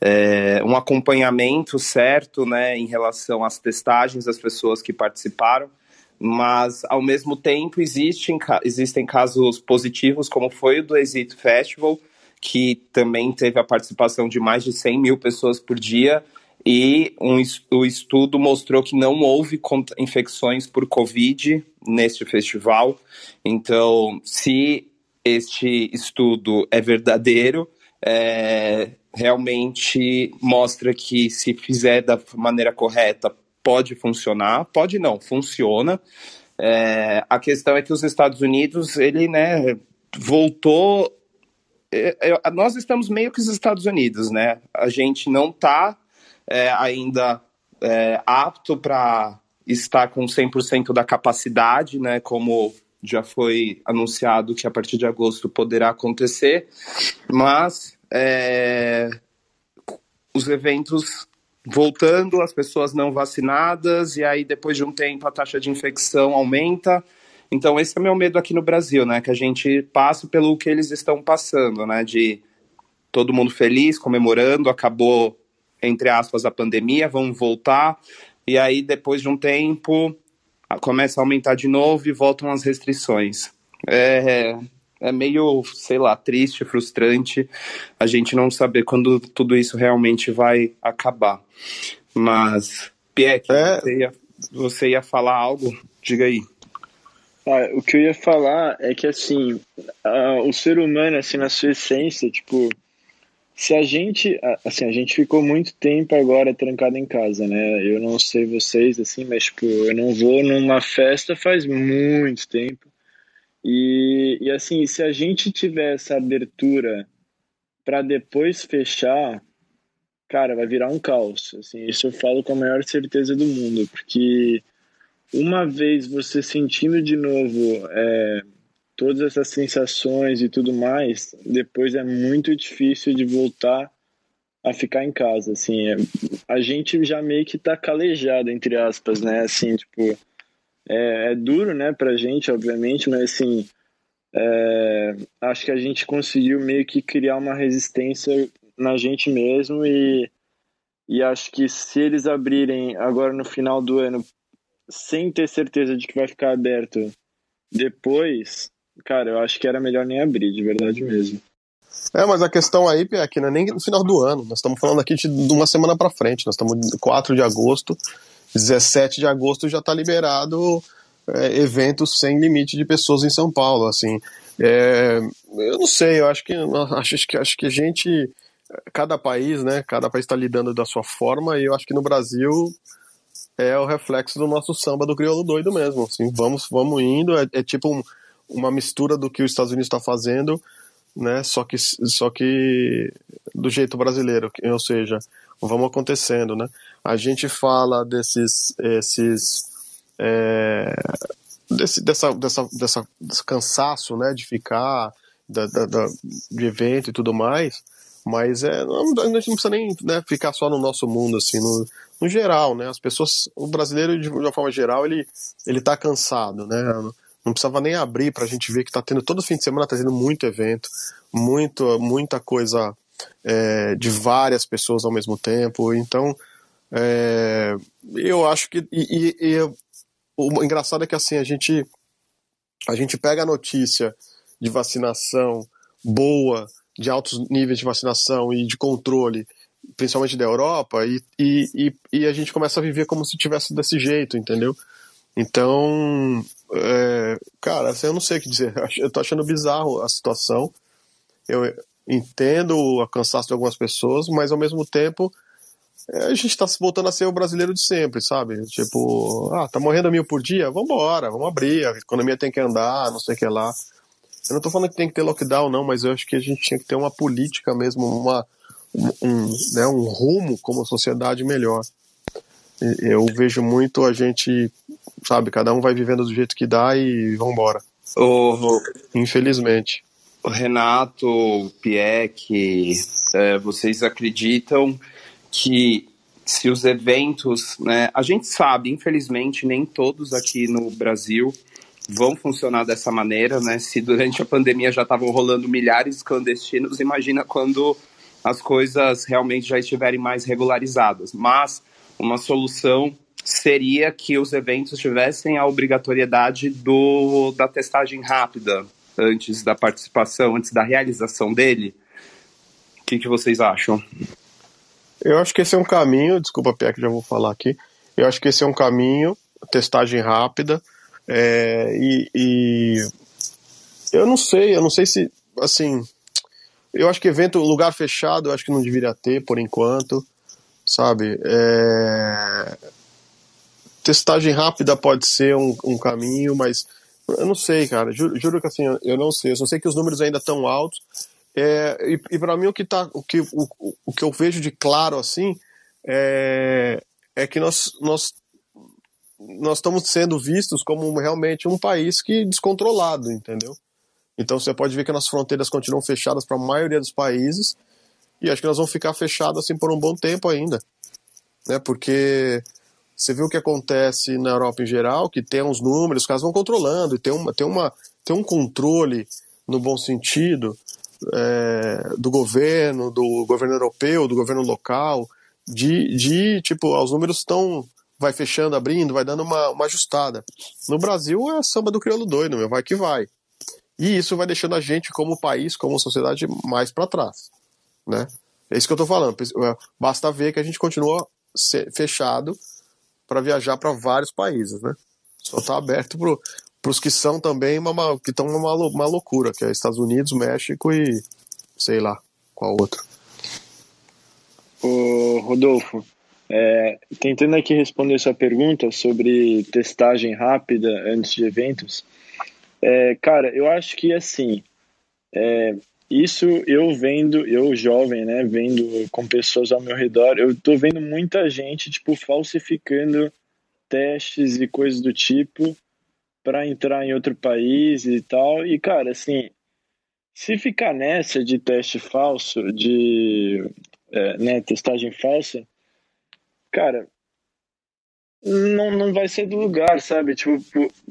é, um acompanhamento certo né, em relação às testagens das pessoas que participaram, mas ao mesmo tempo existem, existem casos positivos, como foi o do Exit Festival, que também teve a participação de mais de 100 mil pessoas por dia, e um, o estudo mostrou que não houve infecções por Covid neste festival. Então, se este estudo é verdadeiro, é, realmente mostra que se fizer da maneira correta pode funcionar, pode não, funciona. É, a questão é que os Estados Unidos, ele, né, voltou. É, é, nós estamos meio que os Estados Unidos, né? A gente não está é, ainda é, apto para estar com 100% da capacidade, né? Como já foi anunciado que a partir de agosto poderá acontecer, mas é, os eventos voltando, as pessoas não vacinadas, e aí depois de um tempo a taxa de infecção aumenta. Então esse é meu medo aqui no Brasil, né? Que a gente passe pelo que eles estão passando, né? De todo mundo feliz, comemorando, acabou, entre aspas, a pandemia, vamos voltar. E aí, depois de um tempo, começa a aumentar de novo e voltam as restrições. É, é meio, sei lá, triste, frustrante a gente não saber quando tudo isso realmente vai acabar. Mas, Pierre, é... você, ia, você ia falar algo? Diga aí. Ah, o que eu ia falar é que, assim, a, o ser humano, assim, na sua essência, tipo, se a gente, assim, a gente ficou muito tempo agora trancado em casa, né? Eu não sei vocês, assim, mas, tipo, eu não vou numa festa faz muito tempo. E, e assim, se a gente tiver essa abertura para depois fechar, cara, vai virar um caos. Assim, isso eu falo com a maior certeza do mundo, porque uma vez você sentindo de novo é, todas essas sensações e tudo mais, depois é muito difícil de voltar a ficar em casa, assim, é, a gente já meio que tá calejado, entre aspas, né, assim, tipo, é, é duro, né, pra gente, obviamente, mas assim, é, acho que a gente conseguiu meio que criar uma resistência na gente mesmo e, e acho que se eles abrirem agora no final do ano sem ter certeza de que vai ficar aberto depois, Cara, eu acho que era melhor nem abrir, de verdade mesmo. É, mas a questão aí, Pia, que não é nem no final do ano. Nós estamos falando aqui de uma semana para frente. Nós estamos 4 de agosto, 17 de agosto já está liberado é, eventos sem limite de pessoas em São Paulo. Assim, é, eu não sei, eu acho que acho que acho que a gente, cada país, né? Cada país está lidando da sua forma e eu acho que no Brasil é o reflexo do nosso samba do crioulo doido mesmo. Assim, vamos, vamos indo. É, é tipo um uma mistura do que os Estados Unidos está fazendo, né? Só que, só que do jeito brasileiro, ou seja, vamos acontecendo, né? A gente fala desses, esses, é, desse, dessa, dessa, dessa, desse cansaço, né? De ficar, da, da, da, de evento e tudo mais, mas é, não, a gente não precisa nem né, ficar só no nosso mundo, assim, no, no geral, né? As pessoas, o brasileiro de uma forma geral, ele ele está cansado, né? não precisava nem abrir para a gente ver que está tendo todo fim de semana está tendo muito evento, muito, muita coisa é, de várias pessoas ao mesmo tempo. Então, é, eu acho que e, e, e, o engraçado é que assim a gente a gente pega a notícia de vacinação boa, de altos níveis de vacinação e de controle, principalmente da Europa, e, e, e, a gente começa a viver como se tivesse desse jeito, entendeu? Então, é, cara, assim, eu não sei o que dizer. Eu tô achando bizarro a situação. Eu entendo o cansaço de algumas pessoas, mas ao mesmo tempo é, a gente tá voltando a ser o brasileiro de sempre, sabe? Tipo, ah, tá morrendo mil por dia? Vambora, vamos abrir, a economia tem que andar, não sei o que lá. Eu não tô falando que tem que ter lockdown, não, mas eu acho que a gente tinha que ter uma política mesmo, uma, um, né, um rumo como sociedade melhor. Eu vejo muito a gente sabe? Cada um vai vivendo do jeito que dá e vambora. O, Infelizmente. O Renato, o Pieck, é, vocês acreditam que se os eventos, né, a gente sabe, infelizmente, nem todos aqui no Brasil vão funcionar dessa maneira, né? Se durante a pandemia já estavam rolando milhares de clandestinos, imagina quando as coisas realmente já estiverem mais regularizadas. Mas uma solução seria que os eventos tivessem a obrigatoriedade do, da testagem rápida antes da participação, antes da realização dele. O que, que vocês acham? Eu acho que esse é um caminho, desculpa, Pia, que já vou falar aqui. Eu acho que esse é um caminho, testagem rápida, é, e, e, eu não sei, eu não sei se, assim, eu acho que evento, lugar fechado, eu acho que não deveria ter por enquanto, sabe? É, testagem rápida pode ser um, um caminho, mas eu não sei, cara. Juro, juro, que assim, eu não sei. Eu só sei que os números ainda estão altos. É, e, e para mim o que tá, o que, o, o que eu vejo de claro assim é, é que nós, nós nós estamos sendo vistos como realmente um país que descontrolado, entendeu? Então você pode ver que nossas fronteiras continuam fechadas para a maioria dos países e acho que nós vamos ficar fechados assim por um bom tempo ainda, né? Porque você viu o que acontece na Europa em geral, que tem uns números, os caras vão controlando, e tem, uma, tem, uma, tem um controle, no bom sentido, é, do governo, do governo europeu, do governo local, de, de tipo, os números estão. Vai fechando, abrindo, vai dando uma, uma ajustada. No Brasil é samba do crioulo doido, meu, vai que vai. E isso vai deixando a gente, como país, como sociedade, mais para trás. Né? É isso que eu estou falando. Basta ver que a gente continua fechado para viajar para vários países, né? Só está aberto para os que são também uma, que estão uma, uma loucura, que é Estados Unidos, México e sei lá qual outro. Ô, Rodolfo, é, tentando aqui responder sua pergunta sobre testagem rápida antes de eventos, é, cara, eu acho que assim, é, isso eu vendo, eu jovem, né, vendo com pessoas ao meu redor, eu tô vendo muita gente, tipo, falsificando testes e coisas do tipo para entrar em outro país e tal. E, cara, assim, se ficar nessa de teste falso, de é, né, testagem falsa, cara, não, não vai ser do lugar, sabe? Tipo,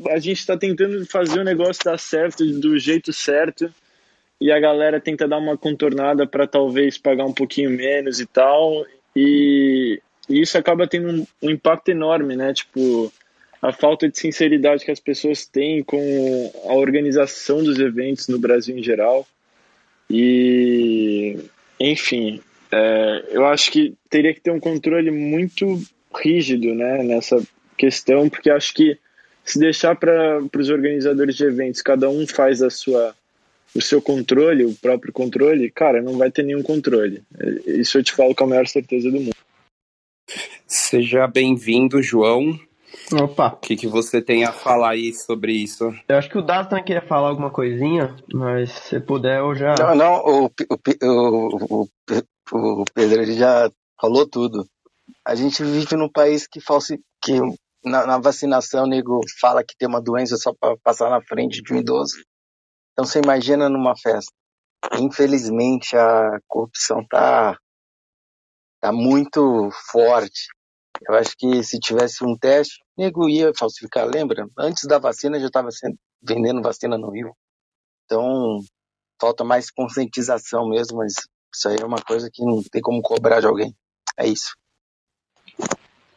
a gente está tentando fazer o negócio dar certo do jeito certo e a galera tenta dar uma contornada para talvez pagar um pouquinho menos e tal. E, e isso acaba tendo um, um impacto enorme, né? Tipo, a falta de sinceridade que as pessoas têm com a organização dos eventos no Brasil em geral. E, enfim, é, eu acho que teria que ter um controle muito rígido né, nessa questão, porque acho que se deixar para os organizadores de eventos, cada um faz a sua o seu controle, o próprio controle, cara, não vai ter nenhum controle. Isso eu te falo com a maior certeza do mundo. Seja bem-vindo, João. Opa. O que, que você tem a falar aí sobre isso? Eu acho que o Das também queria falar alguma coisinha, mas se puder eu já. Não, não, o, o, o, o Pedro ele já falou tudo. A gente vive num país que, falsi, que na, na vacinação o nego fala que tem uma doença só para passar na frente de um idoso. Então você imagina numa festa. Infelizmente a corrupção tá, tá muito forte. Eu acho que se tivesse um teste, o nego ia falsificar, lembra? Antes da vacina já estava vendendo vacina no Rio. Então, falta mais conscientização mesmo, mas isso aí é uma coisa que não tem como cobrar de alguém. É isso.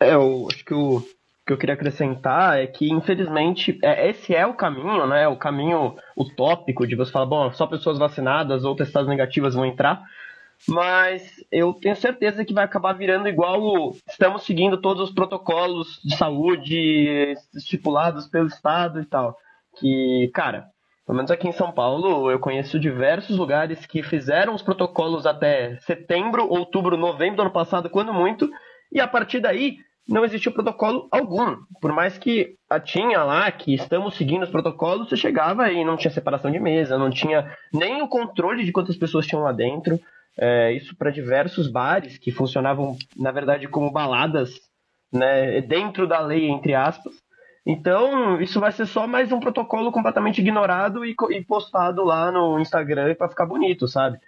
É, eu acho que o que eu queria acrescentar é que, infelizmente, é, esse é o caminho, né? O caminho utópico de você falar, bom, só pessoas vacinadas ou testadas negativas vão entrar mas eu tenho certeza que vai acabar virando igual o, estamos seguindo todos os protocolos de saúde estipulados pelo Estado e tal. Que, cara, pelo menos aqui em São Paulo, eu conheço diversos lugares que fizeram os protocolos até setembro, outubro, novembro do ano passado, quando muito, e a partir daí não existiu protocolo algum. Por mais que tinha lá que estamos seguindo os protocolos, você chegava e não tinha separação de mesa, não tinha nem o controle de quantas pessoas tinham lá dentro é, isso para diversos bares que funcionavam, na verdade, como baladas, né, dentro da lei, entre aspas. Então, isso vai ser só mais um protocolo completamente ignorado e, e postado lá no Instagram para ficar bonito, sabe?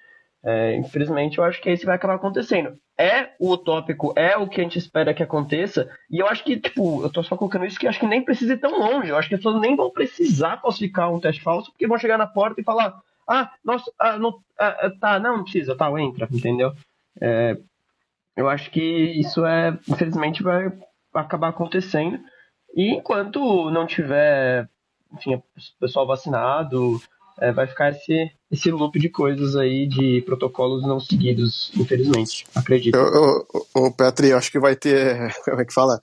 É, infelizmente, eu acho que isso vai acabar acontecendo. É o utópico, é o que a gente espera que aconteça, e eu acho que, tipo, eu tô só colocando isso que acho que nem precisa ir tão longe. Eu acho que as pessoas nem vão precisar falsificar um teste falso, porque vão chegar na porta e falar: ah, nossa, ah, não, ah, ah, tá, não, não precisa, tá, entra, entendeu? É, eu acho que isso é, infelizmente, vai acabar acontecendo. E enquanto não tiver, enfim, o pessoal vacinado, é, vai ficar esse, esse loop de coisas aí, de protocolos não seguidos, infelizmente, acredito. Ô, Petri, eu acho que vai ter, como é que fala?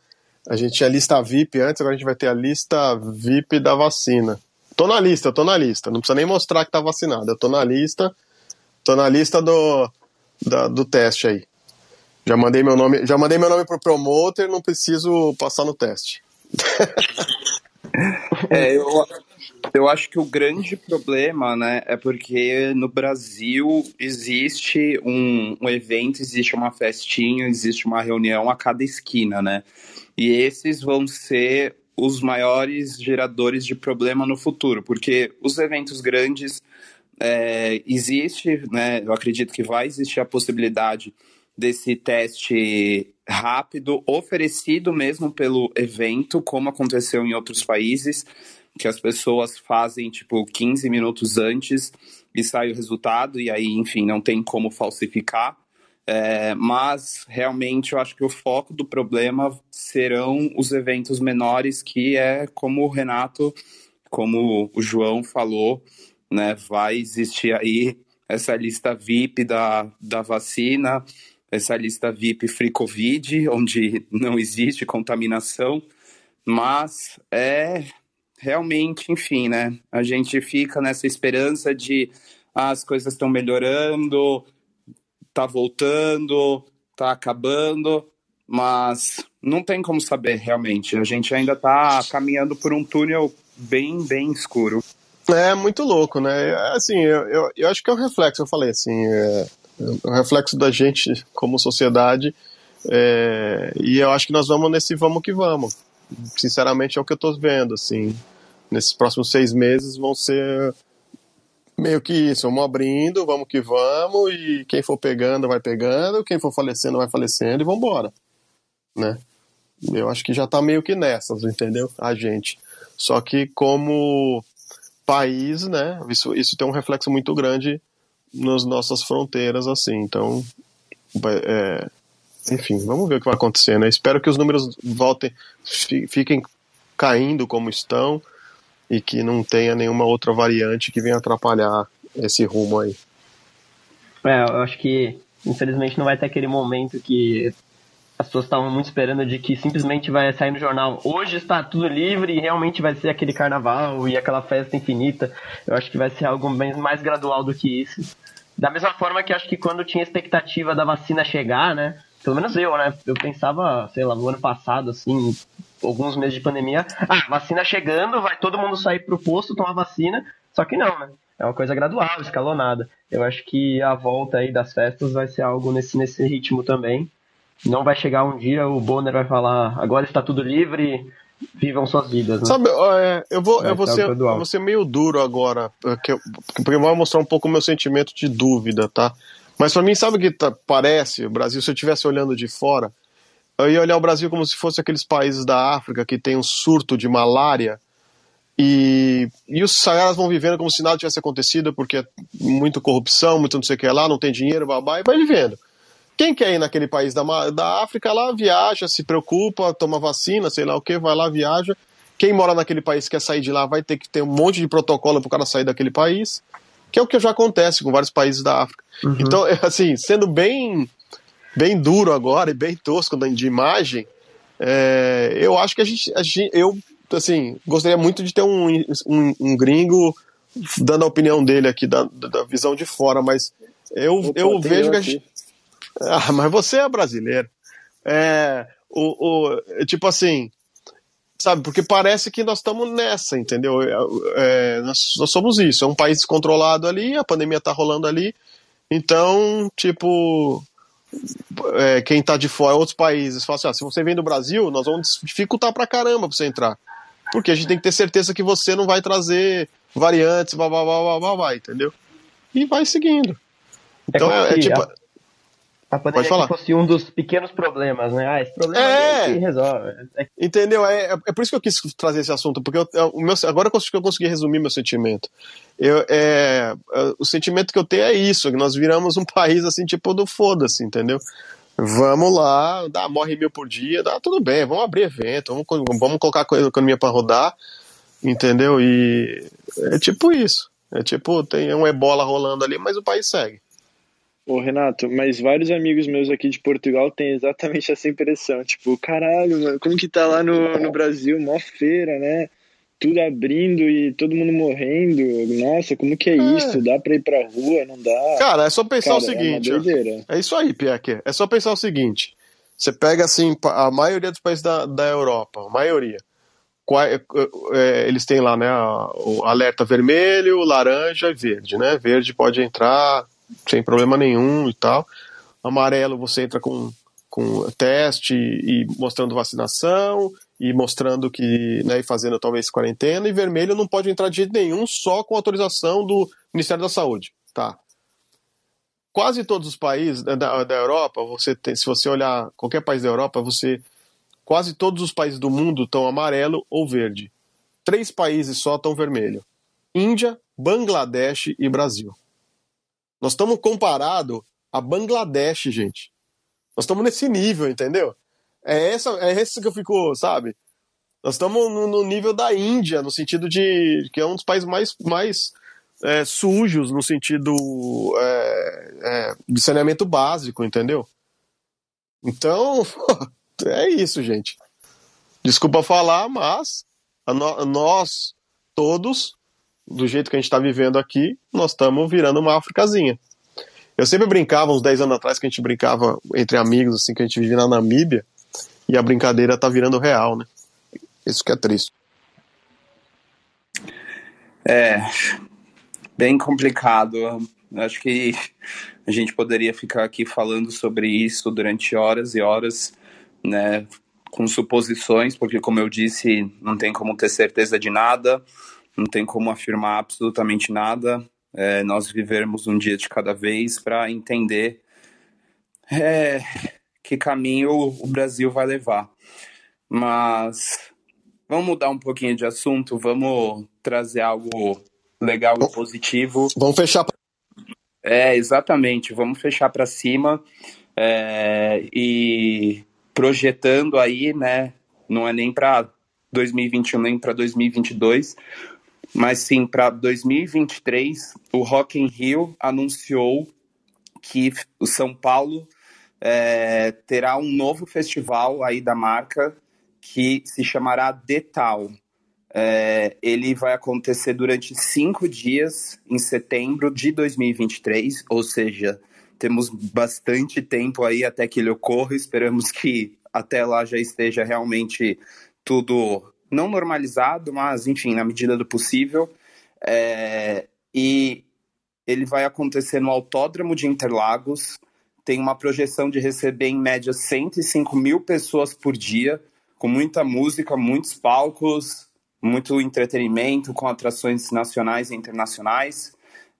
A gente tinha a lista VIP antes, agora a gente vai ter a lista VIP da vacina. Tô na lista, tô na lista. Não precisa nem mostrar que tá vacinado. Eu tô na lista. Tô na lista do, da, do teste aí. Já mandei meu nome, já mandei meu nome pro promoter, não preciso passar no teste. é, eu, eu acho que o grande problema, né, é porque no Brasil existe um, um evento, existe uma festinha, existe uma reunião a cada esquina, né? E esses vão ser os maiores geradores de problema no futuro, porque os eventos grandes é, existe, né? Eu acredito que vai existir a possibilidade desse teste rápido oferecido mesmo pelo evento, como aconteceu em outros países, que as pessoas fazem tipo 15 minutos antes e sai o resultado e aí, enfim, não tem como falsificar. É, mas realmente eu acho que o foco do problema serão os eventos menores, que é como o Renato, como o João falou, né? Vai existir aí essa lista VIP da, da vacina, essa lista VIP Free Covid, onde não existe contaminação, mas é realmente, enfim, né? A gente fica nessa esperança de ah, as coisas estão melhorando, tá voltando, tá acabando, mas não tem como saber realmente. A gente ainda tá caminhando por um túnel bem, bem escuro. É muito louco, né? Assim, eu, eu, eu acho que é um reflexo, eu falei assim, é, um reflexo da gente como sociedade, é, e eu acho que nós vamos nesse vamos que vamos. Sinceramente é o que eu tô vendo, assim. Nesses próximos seis meses vão ser meio que isso, vamos abrindo, vamos que vamos, e quem for pegando vai pegando, quem for falecendo vai falecendo e vamos embora, né? Eu acho que já tá meio que nessas, entendeu? A gente. Só que como país, né, isso, isso tem um reflexo muito grande nas nossas fronteiras, assim, então, é, enfim, vamos ver o que vai acontecer, né? Espero que os números voltem, fiquem caindo como estão, e que não tenha nenhuma outra variante que venha atrapalhar esse rumo aí. É, eu acho que infelizmente não vai ter aquele momento que as pessoas estavam muito esperando de que simplesmente vai sair no jornal hoje está tudo livre e realmente vai ser aquele carnaval e aquela festa infinita. Eu acho que vai ser algo bem mais gradual do que isso. Da mesma forma que acho que quando tinha expectativa da vacina chegar, né? Pelo menos eu, né? Eu pensava, sei lá, no ano passado, assim, alguns meses de pandemia, ah, vacina chegando, vai todo mundo sair pro posto tomar vacina, só que não, né? É uma coisa gradual, escalonada. Eu acho que a volta aí das festas vai ser algo nesse, nesse ritmo também. Não vai chegar um dia, o Bonner vai falar, agora está tudo livre, vivam suas vidas. Né? Sabe, é, eu, vou, eu, vou ser, eu vou ser meio duro agora, porque eu, porque eu vou mostrar um pouco o meu sentimento de dúvida, tá? Mas para mim, sabe o que tá, parece, o Brasil, se eu estivesse olhando de fora, eu ia olhar o Brasil como se fosse aqueles países da África que tem um surto de malária e, e os caras vão vivendo como se nada tivesse acontecido, porque é muito corrupção, muito não sei o que lá, não tem dinheiro, babá, e vai vivendo. Quem quer ir naquele país da, da África lá, viaja, se preocupa, toma vacina, sei lá o que, vai lá, viaja. Quem mora naquele país quer sair de lá vai ter que ter um monte de protocolo para o cara sair daquele país, que é o que já acontece com vários países da África. Uhum. Então, assim, sendo bem bem duro agora e bem tosco de imagem, é, eu acho que a gente, a gente, eu, assim, gostaria muito de ter um, um, um gringo dando a opinião dele aqui, da, da visão de fora, mas eu, Opa, eu vejo que a gente... Ah, mas você é brasileiro. É, o, o, tipo assim, sabe, porque parece que nós estamos nessa, entendeu? É, é, nós, nós, somos isso, é um país descontrolado ali, a pandemia tá rolando ali, então, tipo, é, quem está de fora, outros países, fala assim: ah, se você vem do Brasil, nós vamos dificultar pra caramba pra você entrar. Porque a gente tem que ter certeza que você não vai trazer variantes, blá blá blá blá blá, blá entendeu? E vai seguindo. Então é, é tipo. A pandemia Pode falar. fosse um dos pequenos problemas, né? Ah, esse problema é, é resolve. É... Entendeu? É, é, é por isso que eu quis trazer esse assunto, porque eu, é, o meu, agora que eu consegui resumir meu sentimento. Eu, é, é, o sentimento que eu tenho é isso, que nós viramos um país assim, tipo do foda-se, entendeu? Vamos lá, dá, morre mil por dia, dá tudo bem, vamos abrir evento, vamos, vamos colocar a economia para rodar, entendeu? E é tipo isso. É tipo, tem um ebola rolando ali, mas o país segue. Ô, Renato, mas vários amigos meus aqui de Portugal têm exatamente essa impressão. Tipo, caralho, mano, como que tá lá no, no Brasil? Mó feira, né? Tudo abrindo e todo mundo morrendo. Nossa, como que é, é. isso? Dá pra ir pra rua? Não dá? Cara, é só pensar Cara, o seguinte. É, é isso aí, Pierre. É só pensar o seguinte. Você pega, assim, a maioria dos países da, da Europa, a maioria. É, é, eles têm lá, né, o alerta vermelho, laranja e verde, né? Verde pode entrar, sem problema nenhum e tal. Amarelo você entra com, com teste e mostrando vacinação e mostrando que, né, e fazendo talvez quarentena, e vermelho não pode entrar de jeito nenhum, só com autorização do Ministério da Saúde, tá? Quase todos os países da, da Europa, você tem, se você olhar qualquer país da Europa, você quase todos os países do mundo estão amarelo ou verde. Três países só estão vermelho: Índia, Bangladesh e Brasil. Nós estamos comparado a Bangladesh, gente. Nós estamos nesse nível, entendeu? É essa, é esse que eu fico, sabe? Nós estamos no, no, nível da Índia, no sentido de que é um dos países mais, mais é, sujos, no sentido é, é, de saneamento básico, entendeu? Então, é isso, gente. Desculpa falar, mas nós todos, do jeito que a gente está vivendo aqui, nós estamos virando uma Áfricazinha. Eu sempre brincava, uns 10 anos atrás, que a gente brincava entre amigos, assim, que a gente vivia na Namíbia, e a brincadeira tá virando real, né? Isso que é triste. É, bem complicado. Acho que a gente poderia ficar aqui falando sobre isso durante horas e horas, né? Com suposições, porque, como eu disse, não tem como ter certeza de nada, não tem como afirmar absolutamente nada é, nós vivermos um dia de cada vez para entender é, que caminho o Brasil vai levar. Mas vamos mudar um pouquinho de assunto, vamos trazer algo legal e positivo. Vamos fechar. É, exatamente, vamos fechar para cima é, e projetando aí, né? Não é nem para 2021 nem para 2022, mas sim, para 2023, o Rock in Rio anunciou que o São Paulo é, terá um novo festival aí da marca que se chamará Detal. É, ele vai acontecer durante cinco dias em setembro de 2023, ou seja, temos bastante tempo aí até que ele ocorra. Esperamos que até lá já esteja realmente tudo não normalizado, mas enfim, na medida do possível. É, e ele vai acontecer no Autódromo de Interlagos. Tem uma projeção de receber em média 105 mil pessoas por dia, com muita música, muitos palcos, muito entretenimento, com atrações nacionais e internacionais.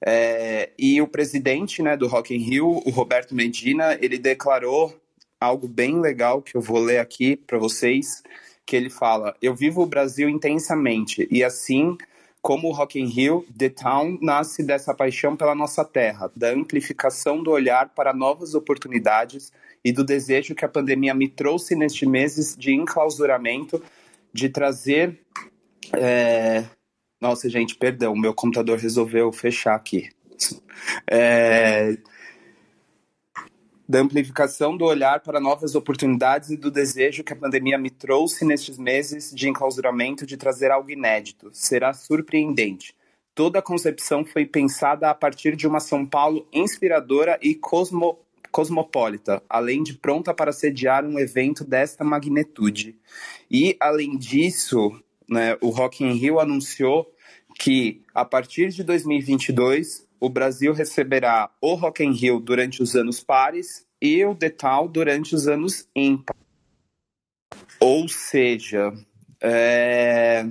É, e o presidente né, do Rock in Rio, o Roberto Medina, ele declarou algo bem legal que eu vou ler aqui para vocês que ele fala: Eu vivo o Brasil intensamente e assim como o Rock in Rio, The Town nasce dessa paixão pela nossa terra, da amplificação do olhar para novas oportunidades e do desejo que a pandemia me trouxe nestes meses de enclausuramento, de trazer. É... Nossa, gente, perdão, meu computador resolveu fechar aqui. É da amplificação do olhar para novas oportunidades e do desejo que a pandemia me trouxe nestes meses de enclausuramento de trazer algo inédito. Será surpreendente. Toda a concepção foi pensada a partir de uma São Paulo inspiradora e cosmo, cosmopolita, além de pronta para sediar um evento desta magnitude. E, além disso, né, o Rock in Rio anunciou que, a partir de 2022, o Brasil receberá o Rock in Rio durante os anos pares e o Detal durante os anos ímpares. Ou seja, é...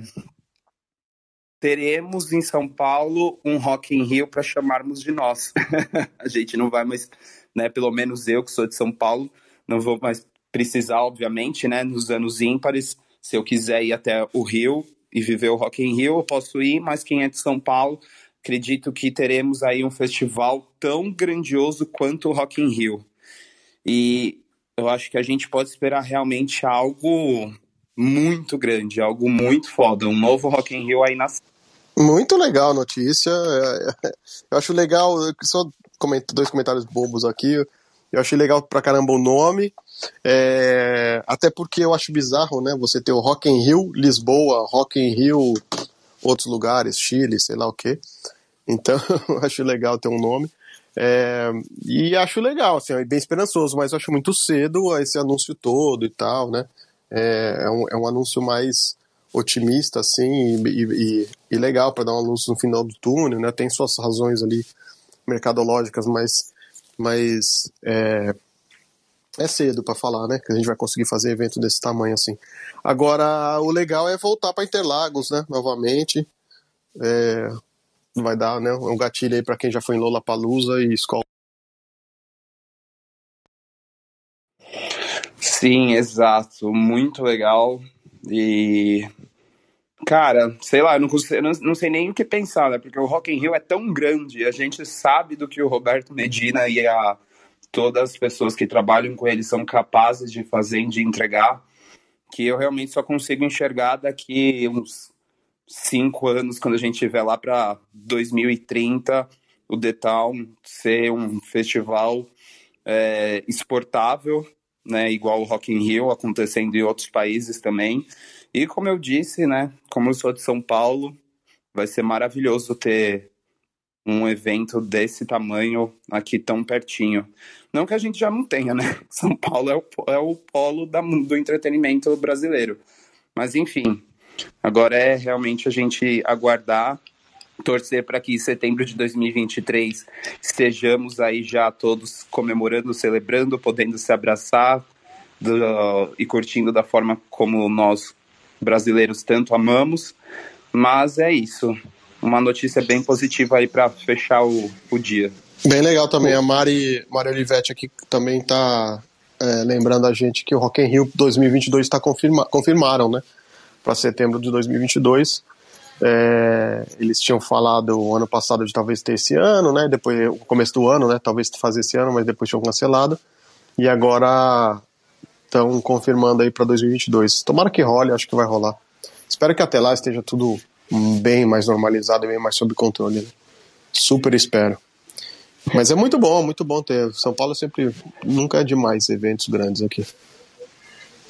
teremos em São Paulo um Rock in Rio para chamarmos de nós. a gente não vai mais, né, pelo menos eu que sou de São Paulo, não vou mais precisar, obviamente, né, nos anos ímpares, se eu quiser ir até o Rio e viver o Rock in Rio, eu posso ir, mas quem é de São Paulo acredito que teremos aí um festival tão grandioso quanto o Rock in Rio. E eu acho que a gente pode esperar realmente algo muito grande, algo muito foda, um novo Rock in Rio aí na muito legal a notícia. Eu acho legal, só dois comentários bobos aqui. Eu achei legal pra caramba o nome. É, até porque eu acho bizarro, né? Você ter o Rock in Rio Lisboa, Rock in Rio outros lugares, Chile, sei lá o quê. Então, acho legal ter um nome. É, e acho legal, assim, é bem esperançoso, mas acho muito cedo esse anúncio todo e tal, né? É, é, um, é um anúncio mais otimista, assim, e, e, e legal para dar uma luz no final do túnel, né? Tem suas razões ali mercadológicas, mas, mas é, é cedo para falar, né? Que a gente vai conseguir fazer evento desse tamanho assim. Agora, o legal é voltar para Interlagos, né? Novamente. É, vai dar né, um gatilho aí para quem já foi em Lollapalooza e escola. Sim, exato. Muito legal. E. Cara, sei lá, eu não, consigo, não, não, sei nem o que pensar, né? Porque o Rock in Rio é tão grande, a gente sabe do que o Roberto Medina e a, todas as pessoas que trabalham com ele são capazes de fazer e de entregar, que eu realmente só consigo enxergar daqui uns cinco anos, quando a gente estiver lá para 2030, o The Town ser um festival é, exportável, né, igual o Rock in Rio acontecendo em outros países também. E como eu disse, né, como eu sou de São Paulo, vai ser maravilhoso ter um evento desse tamanho aqui tão pertinho. Não que a gente já não tenha, né? São Paulo é o, é o polo da, do entretenimento brasileiro. Mas enfim, agora é realmente a gente aguardar, torcer para que em setembro de 2023 estejamos aí já todos comemorando, celebrando, podendo se abraçar do, e curtindo da forma como nós brasileiros tanto amamos. Mas é isso uma notícia bem positiva aí para fechar o, o dia. Bem legal também. A Mari, Mari Olivetti aqui também está é, lembrando a gente que o Rock in Rio 2022 está confirma, confirmaram, né? Para setembro de 2022. É, eles tinham falado o ano passado de talvez ter esse ano, né? Depois, o começo do ano, né? Talvez fazer esse ano, mas depois tinham cancelado. E agora estão confirmando aí para 2022. Tomara que role, acho que vai rolar. Espero que até lá esteja tudo bem mais normalizado e bem mais sob controle. Né? Super espero. Mas é muito bom, muito bom ter. São Paulo sempre nunca é demais eventos grandes aqui.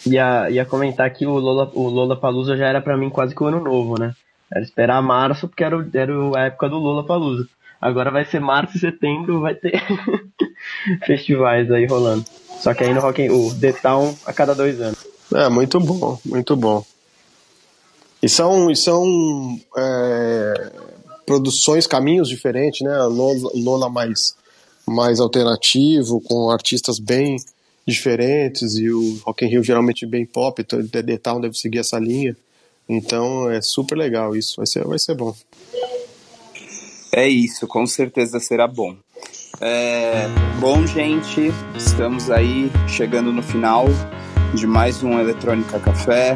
Ia, ia comentar que o Lola, o Lola Palusa já era para mim quase que o ano novo, né? Era esperar março, porque era, era a época do Lola Palusa. Agora vai ser março e setembro, vai ter festivais aí rolando. Só que aí no Rock o The Town a cada dois anos. É, muito bom, muito bom. E são, e são é, produções, caminhos diferentes, né? Lola, Lola mais, mais alternativo, com artistas bem diferentes, e o Rock in Rio geralmente bem pop, então The, Town deve seguir essa linha. Então é super legal isso, vai ser, vai ser bom. É isso, com certeza será bom. É, bom, gente, estamos aí chegando no final de mais um Eletrônica Café.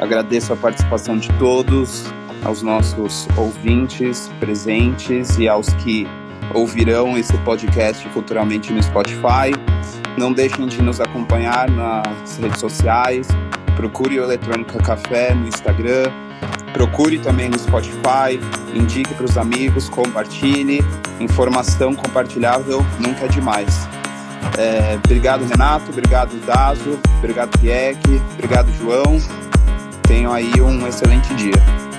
Agradeço a participação de todos, aos nossos ouvintes presentes e aos que ouvirão esse podcast futuramente no Spotify. Não deixem de nos acompanhar nas redes sociais. Procure o Eletrônica Café no Instagram. Procure também no Spotify. Indique para os amigos, compartilhe. Informação compartilhável nunca é demais. É, obrigado, Renato. Obrigado, Dazo. Obrigado, Pieck. Obrigado, João tenham aí um excelente dia.